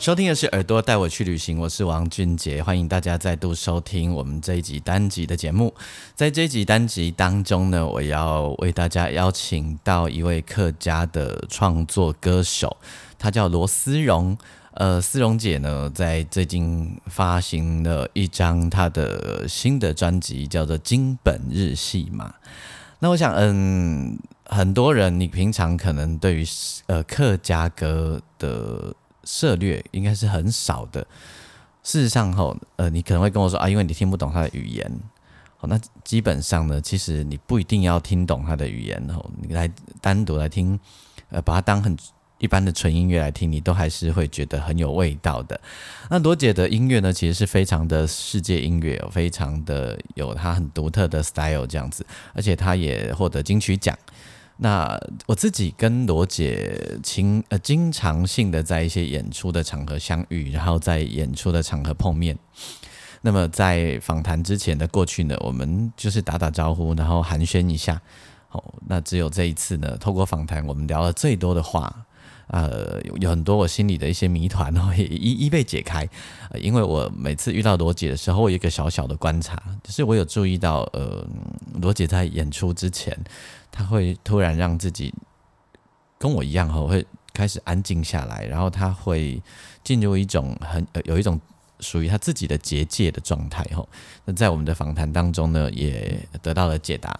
收听的是耳朵带我去旅行，我是王俊杰，欢迎大家再度收听我们这一集单集的节目。在这一集单集当中呢，我要为大家邀请到一位客家的创作歌手，他叫罗思荣。呃，思荣姐呢，在最近发行了一张她的新的专辑，叫做《金本日戏》嘛。那我想，嗯，很多人你平常可能对于呃客家歌的涉略应该是很少的。事实上，吼，呃，你可能会跟我说啊，因为你听不懂他的语言。好，那基本上呢，其实你不一定要听懂他的语言，吼，你来单独来听，呃，把它当很一般的纯音乐来听，你都还是会觉得很有味道的。那罗姐的音乐呢，其实是非常的世界音乐，非常的有它很独特的 style 这样子，而且她也获得金曲奖。那我自己跟罗姐经呃经常性的在一些演出的场合相遇，然后在演出的场合碰面。那么在访谈之前的过去呢，我们就是打打招呼，然后寒暄一下。哦，那只有这一次呢，透过访谈，我们聊了最多的话，呃，有很多我心里的一些谜团哦，也 一一被解开。因为我每次遇到罗姐的时候，我有一个小小的观察，就是我有注意到，呃，罗姐在演出之前。他会突然让自己跟我一样哈，会开始安静下来，然后他会进入一种很有一种属于他自己的结界的状态哈。那在我们的访谈当中呢，也得到了解答。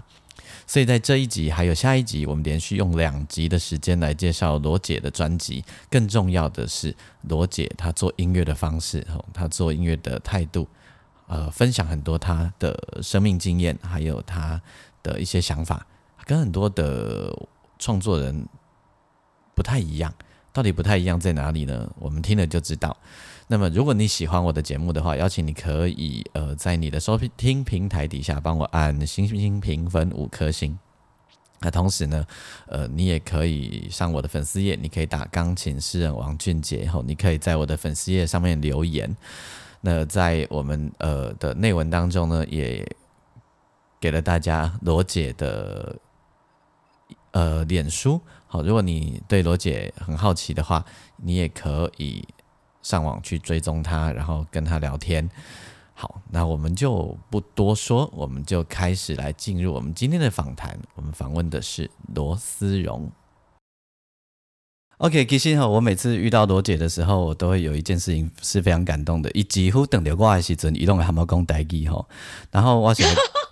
所以在这一集还有下一集，我们连续用两集的时间来介绍罗姐的专辑。更重要的是，罗姐她做音乐的方式，她做音乐的态度，呃，分享很多她的生命经验，还有她的一些想法。跟很多的创作人不太一样，到底不太一样在哪里呢？我们听了就知道。那么，如果你喜欢我的节目的话，邀请你可以呃，在你的收听平台底下帮我按星星评分五颗星。那同时呢，呃，你也可以上我的粉丝页，你可以打钢琴诗人王俊杰后，你可以在我的粉丝页上面留言。那在我们呃的内文当中呢，也给了大家罗姐的。呃，脸书好，如果你对罗姐很好奇的话，你也可以上网去追踪她，然后跟她聊天。好，那我们就不多说，我们就开始来进入我们今天的访谈。我们访问的是罗思荣。OK，其实哈，我每次遇到罗姐的时候，我都会有一件事情是非常感动的。一几乎等着我的时阵，移动的还冇讲代记吼，然后我想。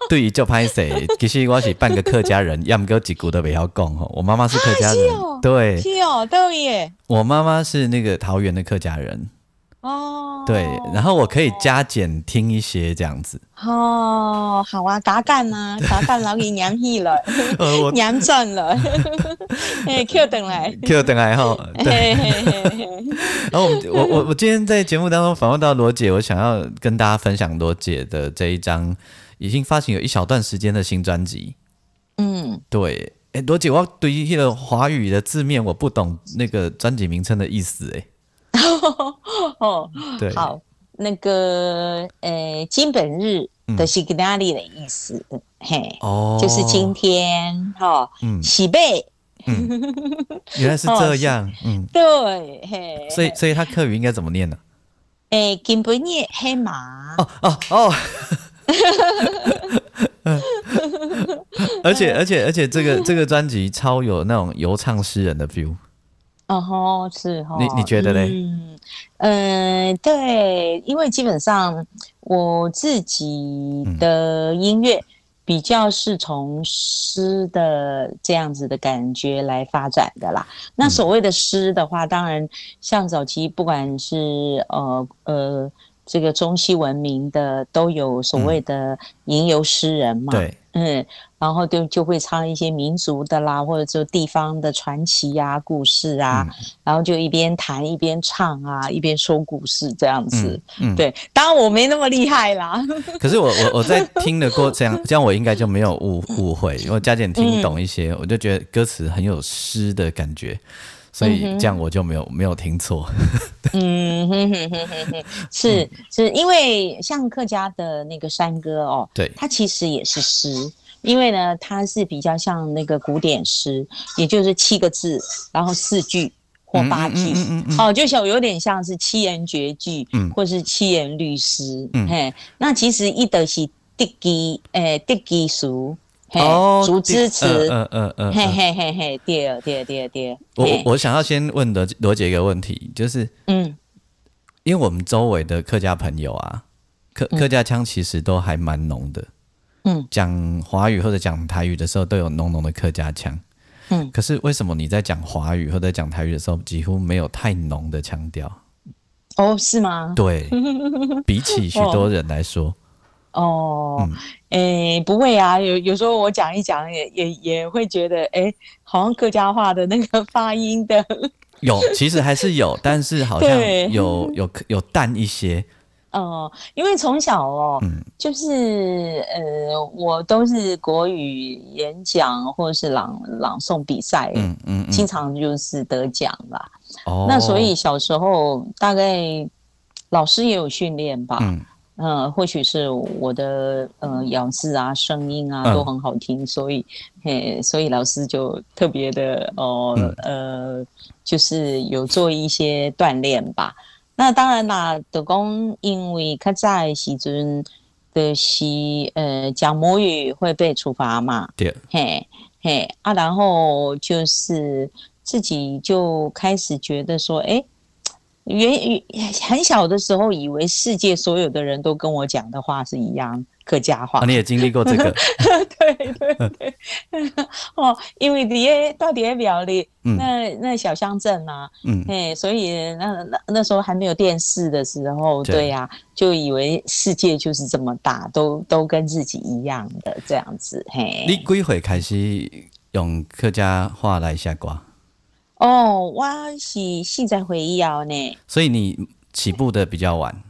对于就拍谁，其实我是半个客家人，要么给几股都不要讲吼。我妈妈是客家人，对，是哦，对耶。我妈妈是那个桃园的客家人，哦，对，然后我可以加减听一些这样子。哦，好啊，打干啊，打干老给娘去了，娘赚了，哎，Q 等来，Q 等来哈。对，然后我我我我今天在节目当中访问到罗姐，我想要跟大家分享罗姐的这一张。已经发行有一小段时间的新专辑，嗯，对，哎，罗姐，我对于那个华语的字面我不懂那个专辑名称的意思，哎，哦，对，好，那个呃，金本日的是吉哪里的意思？嘿，哦，就是今天，哈，嗯，喜贝，嗯，原来是这样，嗯，对，嘿，所以，所以他客语应该怎么念呢？哎，金本日黑马，哦哦哦。而且而且而且，这个这个专辑超有那种游唱诗人的 feel。哦吼，是哦。你你觉得嘞？嗯，对，因为基本上我自己的音乐比较是从诗的这样子的感觉来发展的啦。那所谓的诗的话，当然像早期不管是呃呃。这个中西文明的都有所谓的吟游诗人嘛，对，嗯，然后就就会唱一些民族的啦，或者就地方的传奇呀、故事啊，然后就一边弹一边唱啊，一边说故事这样子。嗯，对，当然我没那么厉害啦。可是我我我在听的过这样，这样我应该就没有误误会，因为佳姐听懂一些，我就觉得歌词很有诗的感觉。所以这样我就没有没有听错。嗯哼哼哼哼哼，是是因为像客家的那个山歌哦，对，它其实也是诗，因为呢它是比较像那个古典诗，也就是七个字，然后四句或八句，哦，就像有点像是七言绝句，嗯，或是七言律诗，嗯，嘿，那其实一的是第几诶第几俗。哦，竹枝词，嗯嗯嗯，嘿嘿嘿嘿，第二第二第二第二。我我想要先问罗罗姐一个问题，就是，嗯，因为我们周围的客家朋友啊，客客家腔其实都还蛮浓的，嗯，讲华语或者讲台语的时候都有浓浓的客家腔，嗯，可是为什么你在讲华语或者讲台语的时候几乎没有太浓的腔调？哦，是吗？对，比起许多人来说。哦，诶，不会啊，有有时候我讲一讲，也也也会觉得，哎，好像客家话的那个发音的，有，其实还是有，但是好像有有有淡一些。哦，因为从小哦，就是呃，我都是国语演讲或者是朗朗诵比赛，嗯嗯，经常就是得奖吧。哦，那所以小时候大概老师也有训练吧。嗯，或许是我的呃咬字啊、声音啊都很好听，所以嘿，所以老师就特别的哦呃，就是有做一些锻炼吧。那当然啦，德公因为他在时尊的是呃讲母语会被处罚嘛，对，嘿嘿啊，然后就是自己就开始觉得说，哎。原很小的时候，以为世界所有的人都跟我讲的话是一样客家话。你也经历过这个？对对对。哦，因为底下到底下表里，那那小乡镇啊，嗯，哎，所以那那那时候还没有电视的时候，对呀，就以为世界就是这么大，都都跟自己一样的这样子。嘿，你几岁开始用客家话来下瓜？哦，我是现在回忆啊呢，所以你起步的比较晚，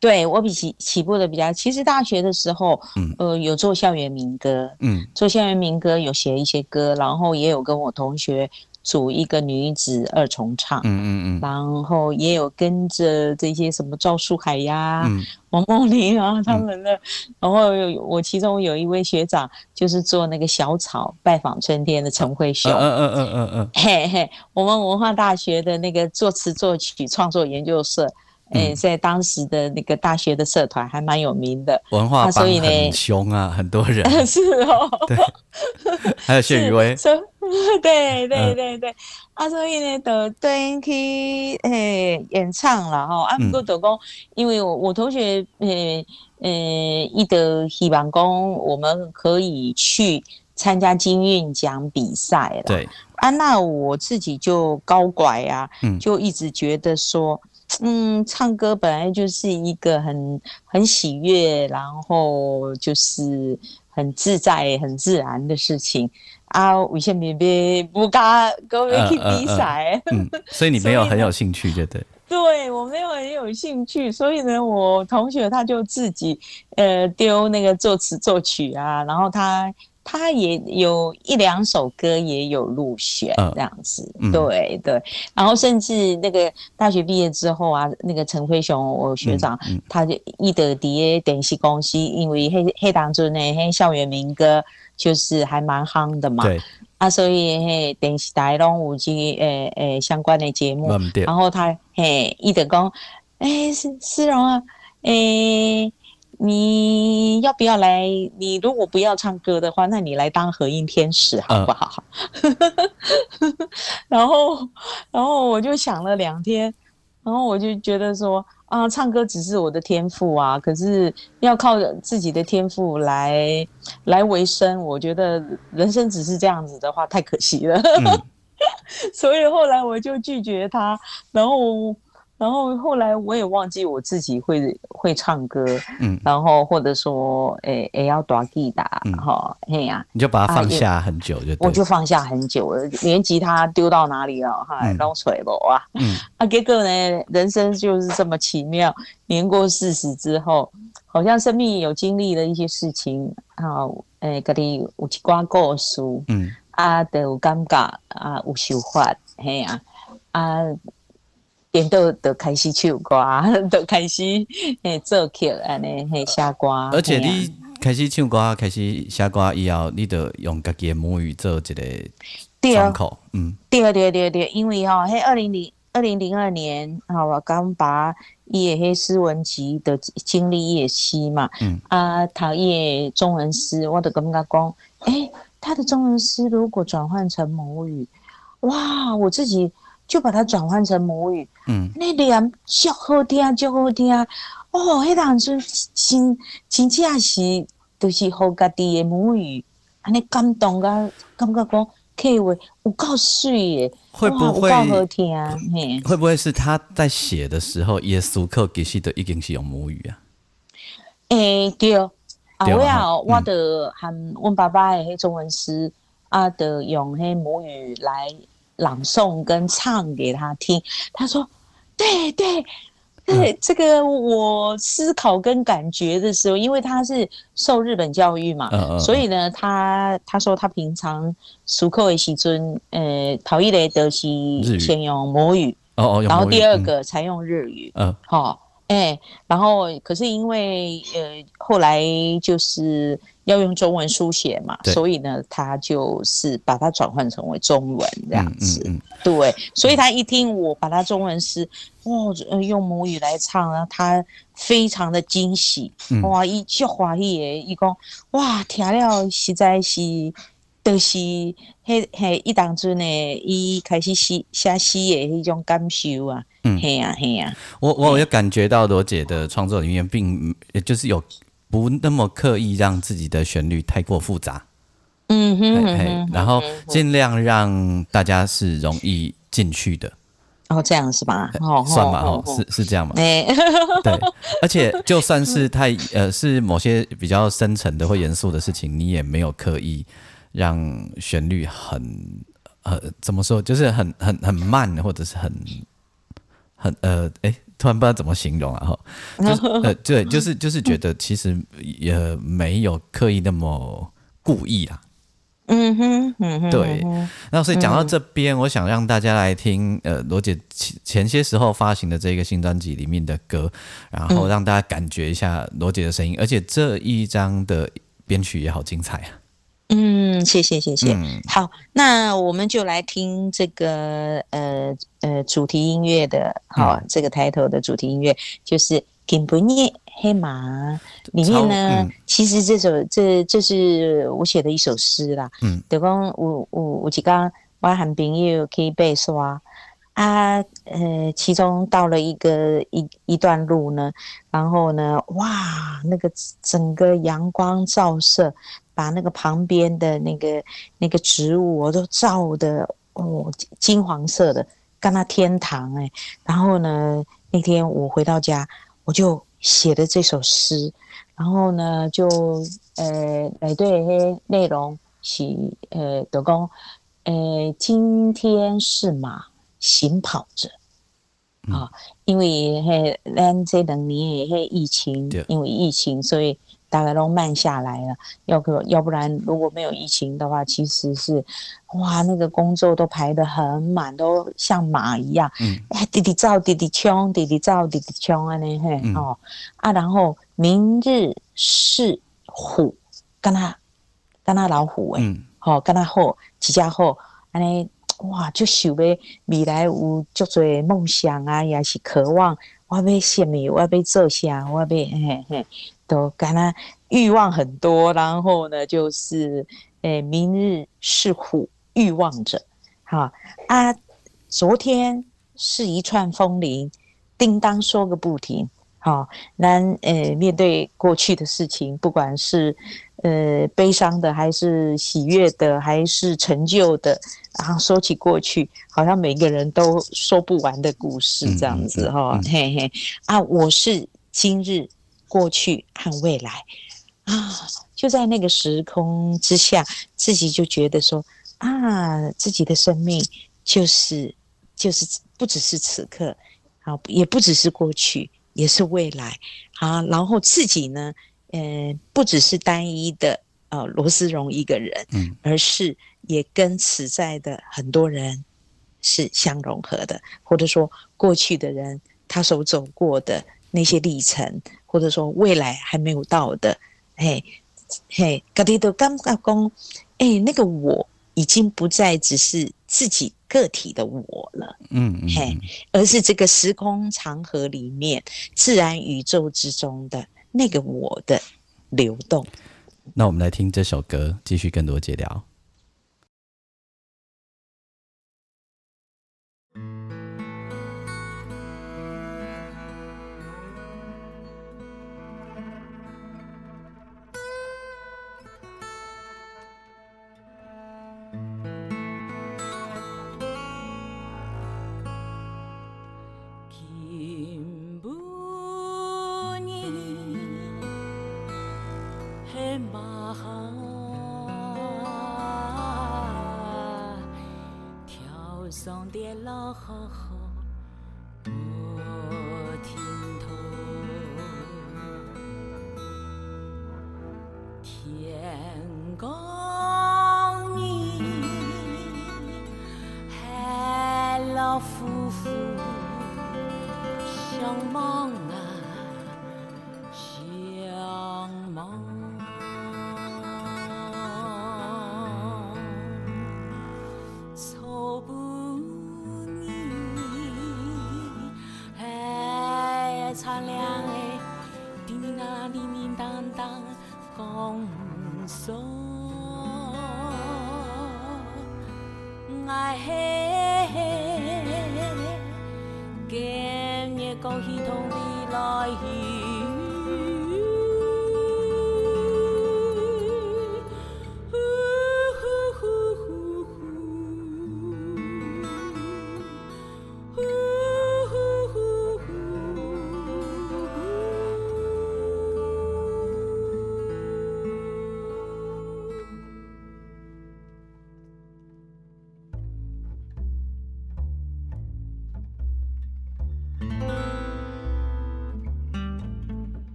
对我比起起步的比较，其实大学的时候，嗯，呃，有做校园民歌，嗯，做校园民歌有写一些歌，然后也有跟我同学。组一个女子二重唱，嗯嗯嗯，然后也有跟着这些什么赵树海呀、王梦玲啊他们的，然后我其中有一位学长就是做那个小草拜访春天的陈慧雄，嗯嗯嗯嗯嗯，嘿嘿，我们文化大学的那个作词作曲创作研究社。哎，在当时的那个大学的社团还蛮有名的，文化帮很凶啊，很多人。是哦，对，还有谢宇威，对对对对，啊，所以呢，都对去诶演唱了哈，啊，不过都讲，因为我我同学诶诶，一得希望讲我们可以去参加金韵奖比赛了，对，啊，那我自己就高拐啊，就一直觉得说。嗯，唱歌本来就是一个很很喜悦，然后就是很自在、很自然的事情啊。为什么别不加跟我去比赛？嗯，所以你没有很有兴趣，对不对？对我没有很有兴趣，所以呢，我同学他就自己呃丢那个作词作曲啊，然后他。他也有一两首歌也有入选这样子，对对，然后甚至那个大学毕业之后啊，那个陈辉雄我学长，他就一得第电视公司，因为黑黑当中呢，黑校园民歌就是还蛮夯的嘛，对。啊，所以嘿电视台拢有这诶诶相关的节目，然后他嘿一得讲，诶思思荣啊，诶。你要不要来？你如果不要唱歌的话，那你来当和音天使好不好？然后，然后我就想了两天，然后我就觉得说啊，唱歌只是我的天赋啊，可是要靠自己的天赋来来维生，我觉得人生只是这样子的话，太可惜了。所以后来我就拒绝他，然后。然后后来我也忘记我自己会会唱歌，嗯，然后或者说诶也要打吉他，哈，嘿呀，你就把它放下很久就，我就放下很久了，连吉他丢到哪里了，哈，捞水了啊，嗯，啊，结果呢，人生就是这么奇妙，年过四十之后，好像生命有经历了一些事情，啊，诶，嗰啲有一寡故事，嗯。啊，都有感觉啊，有想法，嘿啊，啊，变到就开始唱歌，就开始诶做曲安尼嘿写歌。而且你开始唱歌，开始写歌以后，你就用家己的母语做一个窗口，嗯，对对对对，因为吼，迄二零零二零零二年，吼我刚把伊诶迄诗文集的经历也诗嘛，嗯，啊，读伊中文诗，我就感觉讲，诶。他的中文诗如果转换成母语，哇！我自己就把它转换成母语，嗯，那两就好听，就好听哦。迄当时真真正是都是好家己的母语，安尼感动啊，感觉讲可以话有够水耶，会不会好听？嘿会不会是他在写的时候，耶稣课其实都已经是用母语啊？诶，对。啊，我啊，我的喊问爸爸的迄中文诗啊，的用迄母语来朗诵跟唱给他听。他说：“对对对，这个我思考跟感觉的时候，因为他是受日本教育嘛，所以呢，他他说他平常熟口的时尊，呃，陶艺的德西先用母语，哦哦，然后第二个才用日语，嗯，好。”哎，然后可是因为呃后来就是要用中文书写嘛，所以呢，他就是把它转换成为中文这样子。对，所以他一听我把他中文诗哦用母语来唱，然后他非常的惊喜，哇，一句话耶，一讲哇，听了实在是。都是迄迄一当阵呢，伊开始写写诗的迄种感受啊，嗯嘿啊嘿啊。我我有感觉到罗姐的创作里面，并就是有不那么刻意让自己的旋律太过复杂，嗯哼，然后尽量让大家是容易进去的。哦，这样是吧？哦，算吧，哦，是是这样吗？对，而且就算是太呃是某些比较深沉的或严肃的事情，你也没有刻意。让旋律很呃怎么说，就是很很很慢，或者是很很呃哎，突然不知道怎么形容啊哈，就是呃对，就是就是觉得其实也没有刻意那么故意啦。嗯哼，嗯哼，对。那所以讲到这边，我想让大家来听呃罗姐前前些时候发行的这个新专辑里面的歌，然后让大家感觉一下罗姐的声音，而且这一张的编曲也好精彩啊。嗯，谢谢谢谢。好，那我们就来听这个呃呃主题音乐的，好，这个抬头的主题音乐就是《金不夜黑马》里面呢，其实这首这这是我写的一首诗啦。嗯，对方我我我几刚我喊朋友可以背刷啊，呃，其中到了一个一一段路呢，然后呢，哇，那个整个阳光照射。把那个旁边的那个那个植物，我都照的哦，金黄色的，跟那天堂哎。然后呢，那天我回到家，我就写了这首诗。然后呢，就呃来对些内容是呃德公，呃今天是马行跑着啊，因为嘿咱这两年也嘿疫情，因为疫情，所以。大概都慢下来了，要不要不然如果没有疫情的话，其实是，哇，那个工作都排得很满，都像马一样，嗯，哎，滴滴照，滴滴冲，滴滴照，滴滴冲啊，那嘿，哦，啊，然后明日是虎，跟他，跟他老虎哎，好，跟他好，几家好，安尼，哇，就想要未来有足多梦想啊，也是渴望，我要什么，我要做啥，我要嘿嘿。都感到欲望很多，然后呢，就是诶，明日是虎，欲望者，哈啊，昨天是一串风铃，叮当说个不停，好，那呃，面对过去的事情，不管是呃悲伤的，还是喜悦的，还是成就的？然后说起过去，好像每个人都说不完的故事这样子哈，嘿嘿。啊，我是今日、过去和未来啊，就在那个时空之下，自己就觉得说啊，自己的生命就是就是不只是此刻，啊，也不只是过去。也是未来，啊，然后自己呢，呃，不只是单一的呃罗斯荣一个人，嗯，而是也跟此在的很多人是相融合的，或者说过去的人他所走过的那些历程，或者说未来还没有到的，嘿，嘿，各地都感觉讲，哎，那个我已经不再只是自己。个体的我了，嗯，嘿，而是这个时空长河里面，自然宇宙之中的那个我的流动。那我们来听这首歌，继续更多解聊。好好好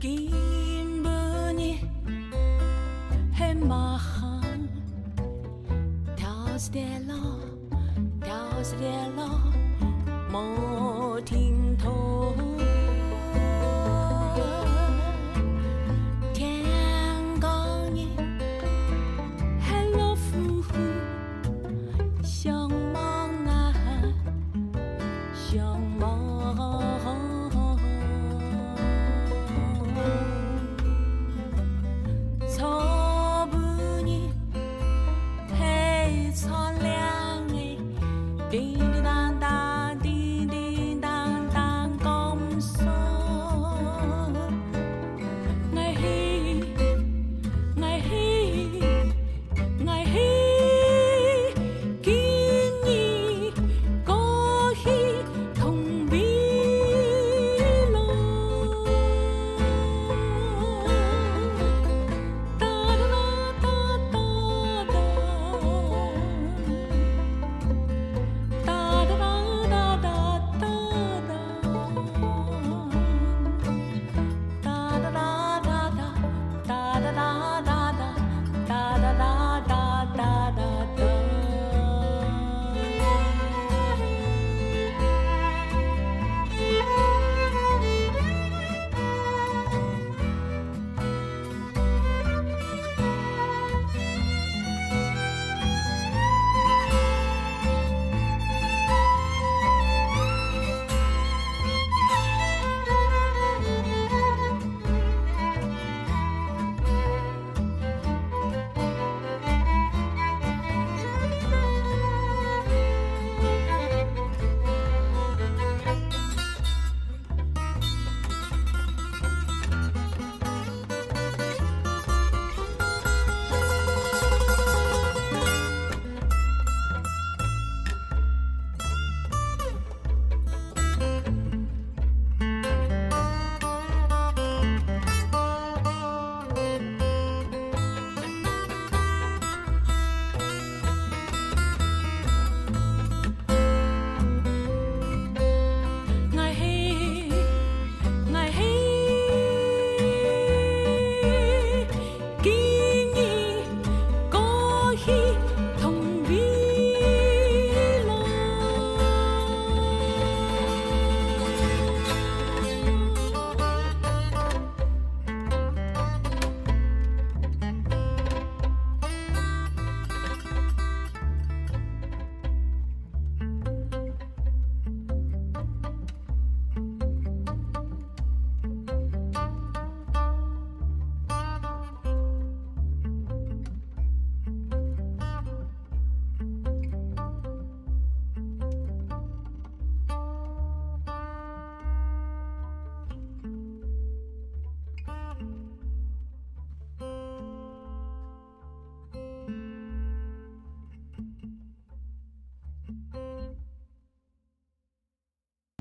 叮叮当当，叮叮当当。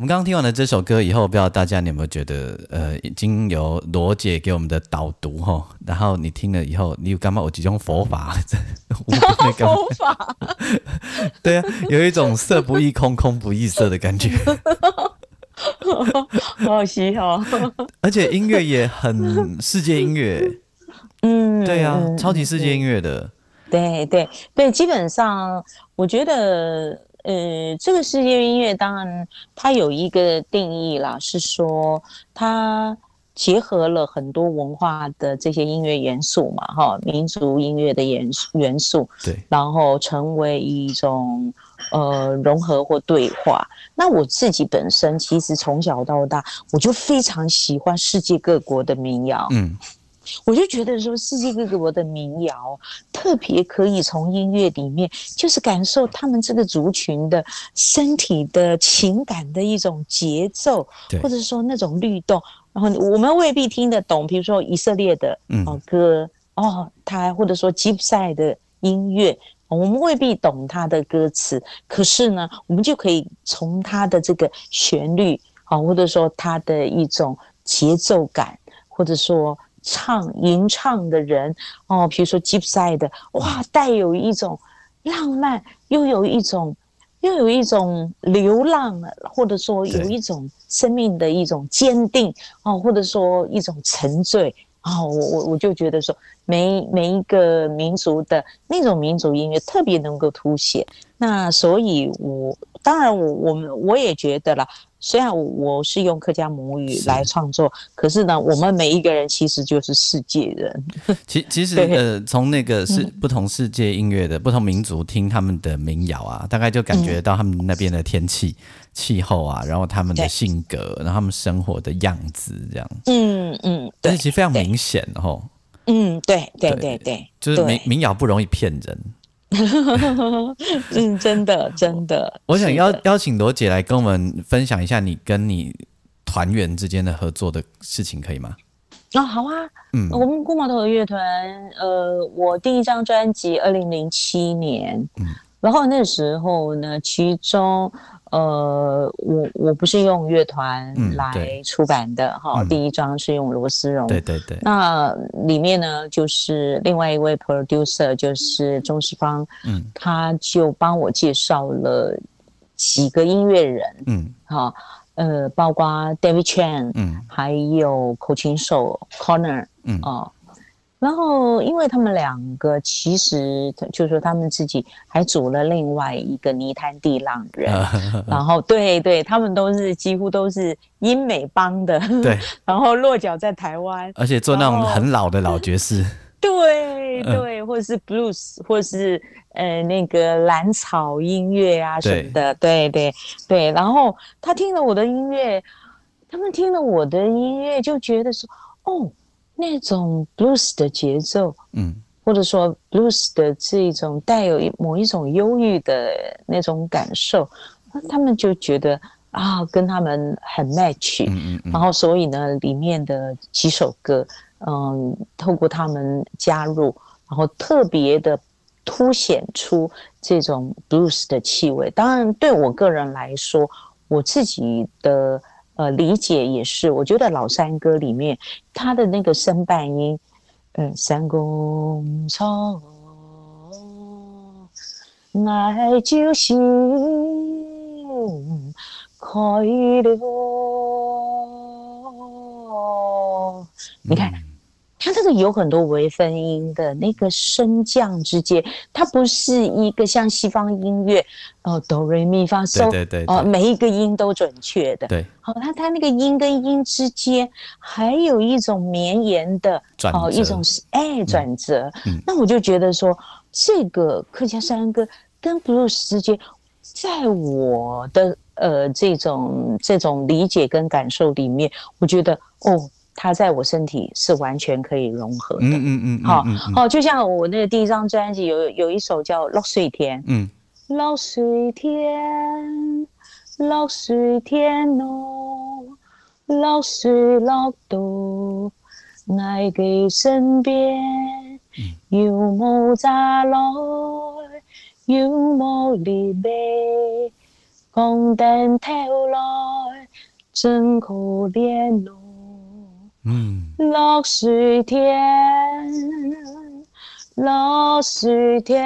们刚刚听完了这首歌以后，不知道大家你有没有觉得，呃，已经由罗姐给我们的导读哈，然后你听了以后，你有干嘛？我几种佛法，佛法，对啊，有一种色不异空，空不异色的感觉，好稀哦。而且音乐也很世界音乐，嗯，对啊，超级世界音乐的，对对对，基本上我觉得。呃，这个世界音乐当然它有一个定义啦，是说它结合了很多文化的这些音乐元素嘛，哈，民族音乐的元元素，对，然后成为一种呃融合或对话。那我自己本身其实从小到大，我就非常喜欢世界各国的民谣，嗯。我就觉得说，世界各国的民谣特别可以从音乐里面，就是感受他们这个族群的身体的情感的一种节奏，或者说那种律动。然后我们未必听得懂，比如说以色列的哦歌哦，他或者说吉普赛的音乐，我们未必懂他的歌词，可是呢，我们就可以从他的这个旋律啊，或者说他的一种节奏感，或者说。唱吟唱的人哦，比如说吉普赛的，哇，带有一种浪漫，又有一种，又有一种流浪，或者说有一种生命的一种坚定哦，或者说一种沉醉哦，我我我就觉得说，每每一个民族的那种民族音乐特别能够凸显。那所以，我当然我我们我也觉得了。虽然我是用客家母语来创作，可是呢，我们每一个人其实就是世界人。其其实呃，从那个是不同世界音乐的不同民族听他们的民谣啊，大概就感觉到他们那边的天气、气候啊，然后他们的性格，然后他们生活的样子这样。嗯嗯，但是其实非常明显哦。嗯，对对对对，就是民民谣不容易骗人。嗯，真的，真的。我想邀邀请罗姐来跟我们分享一下你跟你团员之间的合作的事情，可以吗？哦，好啊。嗯，我们孤毛头的乐团，呃，我第一张专辑二零零七年，嗯，然后那时候呢，其中。呃，我我不是用乐团来出版的哈，第一张是用罗思荣，对对对。那里面呢，就是另外一位 producer，就是钟世芳，嗯，他就帮我介绍了几个音乐人，嗯，哈，呃，包括 David Chan，嗯，还有口琴手 Corner，嗯，哦。然后，因为他们两个其实就是说，他们自己还组了另外一个泥滩地浪人，然后对对，他们都是几乎都是英美帮的，对，然后落脚在台湾，而且做那种很老的老爵士，对对，或者是 blues，或是呃那个蓝草音乐啊什么的，对对对，然后他听了我的音乐，他们听了我的音乐就觉得说，哦。那种 blues 的节奏，嗯，或者说 blues 的这种带有某一种忧郁的那种感受，那他们就觉得啊，跟他们很 match，嗯嗯，然后所以呢，里面的几首歌，嗯，透过他们加入，然后特别的凸显出这种 blues 的气味。当然，对我个人来说，我自己的。呃，理解也是。我觉得老山歌里面，他的那个声伴音，嗯，三公草，爱就是开了。你看。它这个有很多微分音的那个升降之间，它不是一个像西方音乐，哦，哆瑞咪发嗦，对对哦，每一个音都准确的。对，好，它它那个音跟音之间还有一种绵延的，哦，一种是哎转折。那我就觉得说，这个客家山歌跟布鲁斯之间，在我的呃这种这种理解跟感受里面，我觉得哦。它在我身体是完全可以融合的，嗯嗯嗯，好，好，就像我那个第一张专辑有有一首叫《落水天》，嗯，落水天，落水天哦，落水落到，爱给身边，有冇扎来，有冇离别，光灯透来。真可怜哦。嗯，落水天，落水天，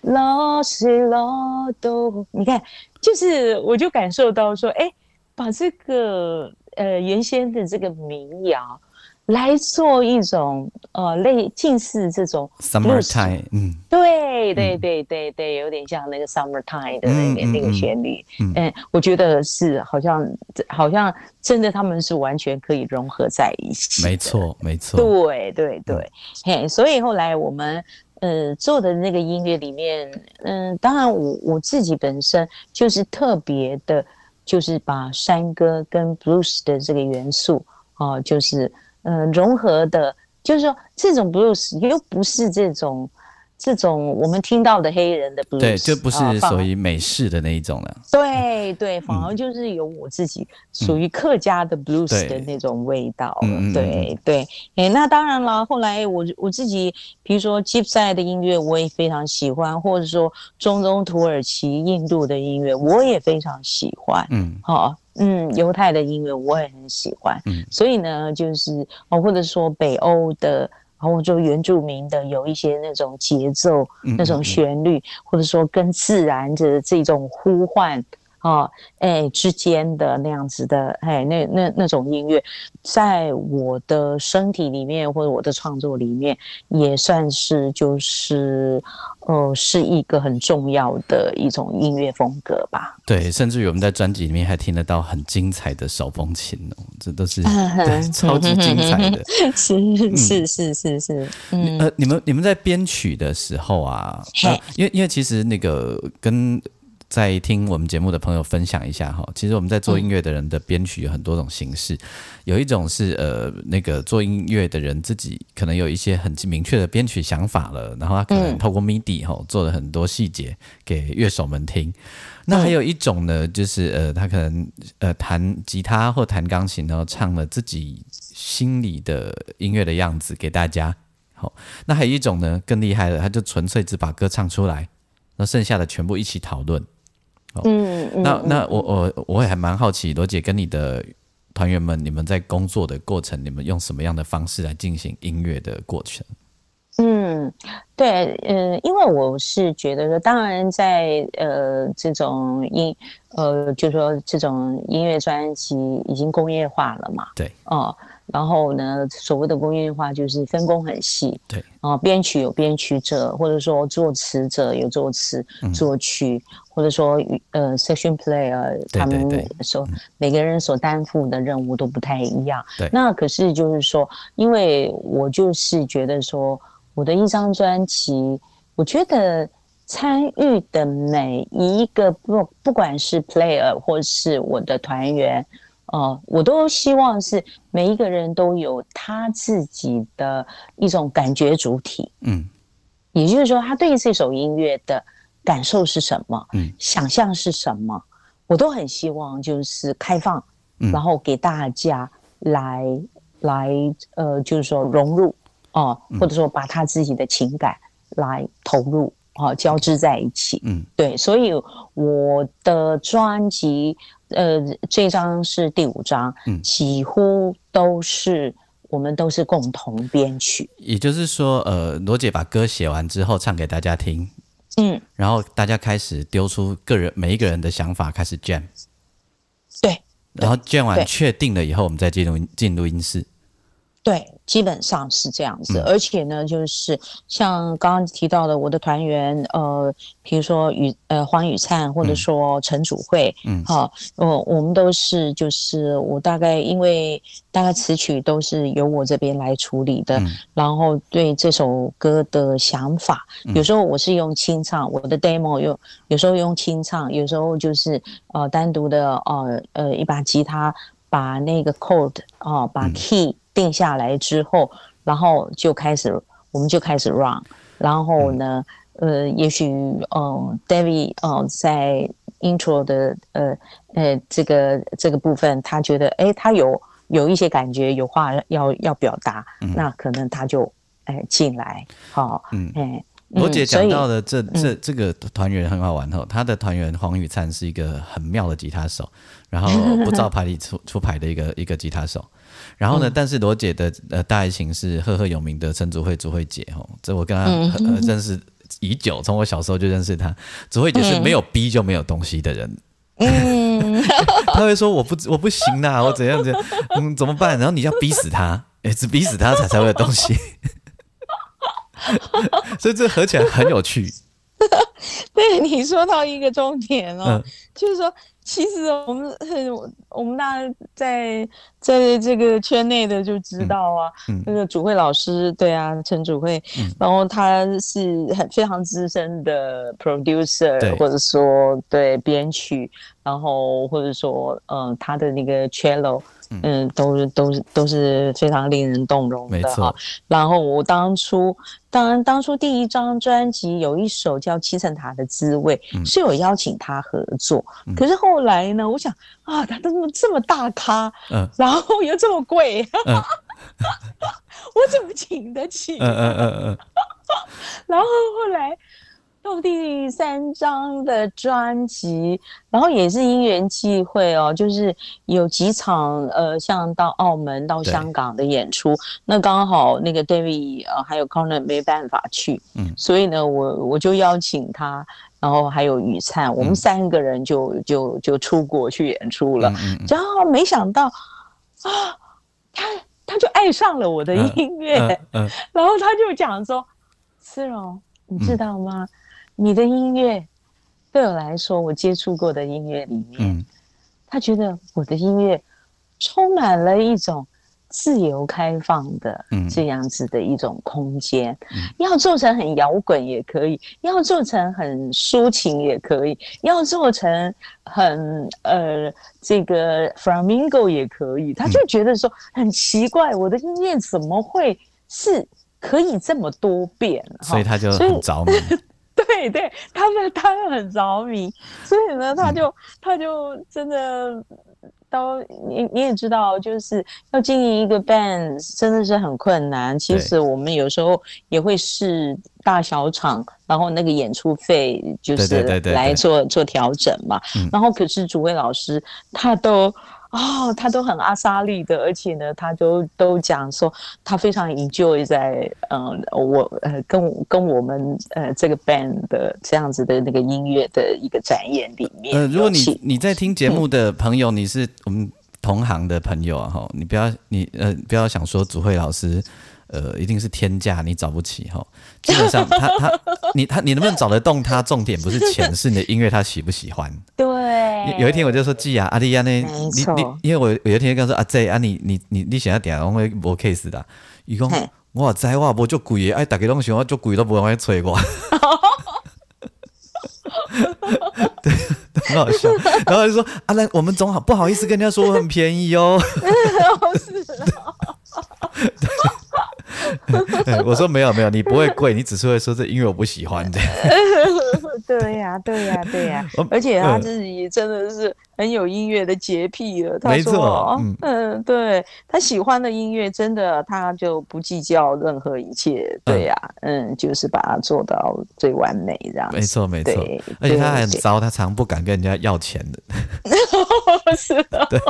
落水落豆。你看，就是我就感受到说，哎，把这个呃原先的这个民谣。来做一种呃类近似这种 summertime，嗯，对对对对对，有点像那个 summertime 的那个那个旋律，嗯，我觉得是好像好像真的他们是完全可以融合在一起，没错没错，对对对，嘿，所以后来我们呃做的那个音乐里面，嗯，当然我我自己本身就是特别的，就是把山歌跟 blues 的这个元素啊，就是。嗯，融合的，就是说这种 blues 又不是这种这种我们听到的黑人的 blues，对，就不是属于美式的那一种了。对对，反而就是有我自己属于客家的 blues 的那种味道。对对，哎，那当然了，后来我我自己，比如说吉普赛的音乐我也非常喜欢，或者说中东土耳其、印度的音乐我也非常喜欢。嗯，好。嗯，犹太的音乐我也很喜欢，嗯，所以呢，就是哦，或者说北欧的，然后就原住民的有一些那种节奏、那种旋律，或者说跟自然的这种呼唤。啊，哎，之间的那样子的，哎，那那那种音乐，在我的身体里面或者我的创作里面，也算是就是，呃，是一个很重要的一种音乐风格吧。对，甚至于我们在专辑里面还听得到很精彩的手风琴哦，这都是嗯超级精彩的。是是是是是，嗯，呃，你们你们在编曲的时候啊，因为因为其实那个跟。在听我们节目的朋友分享一下哈，其实我们在做音乐的人的编曲有很多种形式，有一种是呃那个做音乐的人自己可能有一些很明确的编曲想法了，然后他可能透过 MIDI 哈做了很多细节给乐手们听。那还有一种呢，就是呃他可能呃弹吉他或弹钢琴，然后唱了自己心里的音乐的样子给大家。好，那还有一种呢更厉害的，他就纯粹只把歌唱出来，那剩下的全部一起讨论。嗯，那那我我我也还蛮好奇，罗姐跟你的团员们，你们在工作的过程，你们用什么样的方式来进行音乐的过程？嗯，对，嗯，因为我是觉得说，当然在呃这种音呃，就说这种音乐专辑已经工业化了嘛，对，哦。然后呢，所谓的工业化就是分工很细，对啊，编曲有编曲者，或者说作词者有作词、作曲，或者说呃，section player，他们所每个人所担负的任务都不太一样。对，那可是就是说，因为我就是觉得说，我的一张专辑，我觉得参与的每一个不不管是 player 或是我的团员。哦，我都希望是每一个人都有他自己的一种感觉主体，嗯，也就是说，他对这首音乐的感受是什么，嗯，想象是什么，我都很希望就是开放，然后给大家来来呃，就是说融入哦，或者说把他自己的情感来投入啊，交织在一起，嗯，对，所以我的专辑。呃，这张是第五张，嗯，几乎都是我们都是共同编曲。也就是说，呃，罗姐把歌写完之后唱给大家听，嗯，然后大家开始丢出个人每一个人的想法，开始 jam。对，然后 jam 完确定了以后，我们再进入进录音室。对，基本上是这样子，而且呢，就是像刚刚提到的，我的团员，呃，比如说雨，呃，黄雨灿，或者说陈祖慧，嗯，好，我我们都是，就是我大概因为大概词曲都是由我这边来处理的，然后对这首歌的想法，有时候我是用清唱，我的 demo 用，有时候用清唱，有时候就是呃单独的，呃呃一把吉他把那个 code 啊，把 key。定下来之后，然后就开始，我们就开始 run。然后呢，呃，也许，嗯，David，嗯，在 intro 的，呃，呃，这个这个部分，他觉得，哎，他有有一些感觉，有话要要表达，那可能他就，哎，进来，好，嗯，哎，罗姐讲到的这这这个团员很好玩哦，他的团员黄宇灿是一个很妙的吉他手，然后不照牌里出出牌的一个一个吉他手。然后呢，但是罗姐的呃大爱情是赫赫有名的陈祖慧祖慧姐哦，这我跟她认识已久，从我小时候就认识她。祖慧姐是没有逼就没有东西的人。嗯，他会说我不我不行呐，我怎样怎样，嗯，怎么办？然后你要逼死他，哎，只逼死他才才会有东西。所以这合起来很有趣。对你说到一个重点哦，就是说。其实我们我们大家在在这个圈内的就知道啊，那个主会老师对啊，陈主会，然后他是很非常资深的 producer，或者说对编曲，然后或者说嗯他的那个 cello。嗯，都是都是都是非常令人动容的哈。然后我当初，当然当初第一张专辑有一首叫《七层塔的滋味》，是有邀请他合作。可是后来呢，我想啊，他这么这么大咖，嗯，然后又这么贵，我怎么请得起？嗯嗯嗯嗯。然后后来。到第三张的专辑，然后也是因缘际会哦，就是有几场呃，像到澳门、到香港的演出，那刚好那个 David 呃还有 Conner 没办法去，嗯，所以呢，我我就邀请他，然后还有雨灿，我们三个人就就就出国去演出了，然后没想到啊，他他就爱上了我的音乐，嗯，然后他就讲说，思荣，你知道吗？你的音乐对我来说，我接触过的音乐里面，他觉得我的音乐充满了一种自由开放的这样子的一种空间。要做成很摇滚也可以，要做成很抒情也可以，要做成很呃这个 flamingo 也可以。他就觉得说很奇怪，我的音乐怎么会是可以这么多变？所以他就很着迷。对对，他们他们很着迷，所以呢，他就他就真的都你你也知道，就是要经营一个 band 真的是很困难。其实我们有时候也会试大小场，然后那个演出费就是来做做调整嘛。然后可是主位老师他都。哦，他都很阿莎丽的，而且呢，他都都讲说他非常 enjoy 在嗯，我呃跟跟我们呃这个 band 的这样子的那个音乐的一个展演里面。呃，如果你你在听节目的朋友，你是我们同行的朋友啊，哈，你不要你呃不要想说祖慧老师。呃，一定是天价，你找不起哈。基本上，他他你他你能不能找得动他？重点不是钱，是你的音乐他喜不喜欢。对。有一天我就说，季啊，阿丽亚呢？你你，因为我有一天跟他说阿，Z 啊，你你你你想要点，我会无 case 的。伊讲我在我无就贵，哎，大家拢想我就贵都不会催我。对，很好笑。然后就说啊，那我们总好不好意思跟人家说我很便宜哦。是。我说没有没有，你不会跪，你只是会说这音乐我不喜欢的。对呀对呀对呀，而且他自己真的是很有音乐的洁癖了。没错，嗯，对他喜欢的音乐，真的他就不计较任何一切。对呀，嗯，就是把它做到最完美这样。没错没错，而且他还很糟，他常不敢跟人家要钱的。是的。对。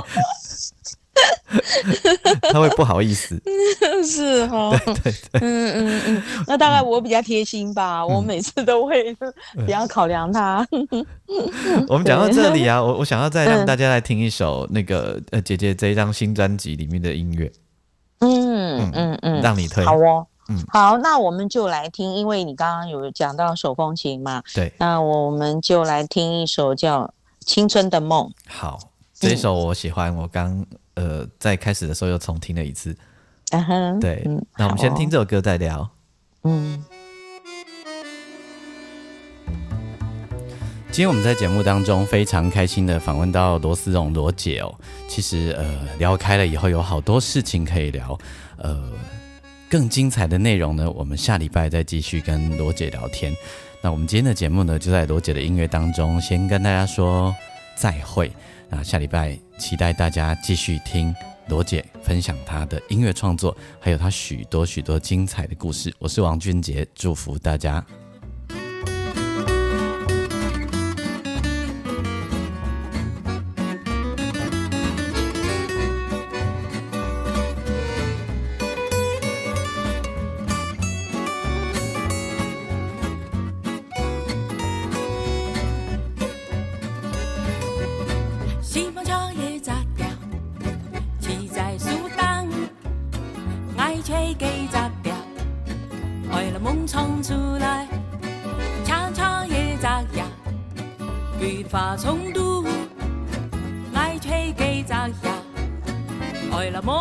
他会不好意思，是 哈，对对对，嗯嗯嗯，那大概我比较贴心吧，我每次都会比较考量他。我们讲到这里啊，我我想要再让大家来听一首那个呃姐姐这一张新专辑里面的音乐，嗯嗯嗯，让你推。好哦，嗯。好，那我们就来听，因为你刚刚有讲到手风琴嘛，对，那我们就来听一首叫《青春的梦》。好，这一首我喜欢，我刚。呃，在开始的时候又重听了一次，对，那我们先听这首歌再聊。嗯，今天我们在节目当中非常开心的访问到罗思荣罗姐哦，其实呃聊开了以后有好多事情可以聊，呃，更精彩的内容呢，我们下礼拜再继续跟罗姐聊天。那我们今天的节目呢，就在罗姐的音乐当中先跟大家说再会。那下礼拜期待大家继续听罗姐分享她的音乐创作，还有她许多许多精彩的故事。我是王俊杰，祝福大家。西风唱。吹给砸掉，为了梦冲出来，恰恰也砸呀，愈发冲突，爱吹给砸呀，为了梦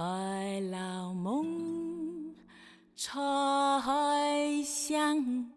白老梦，彩香。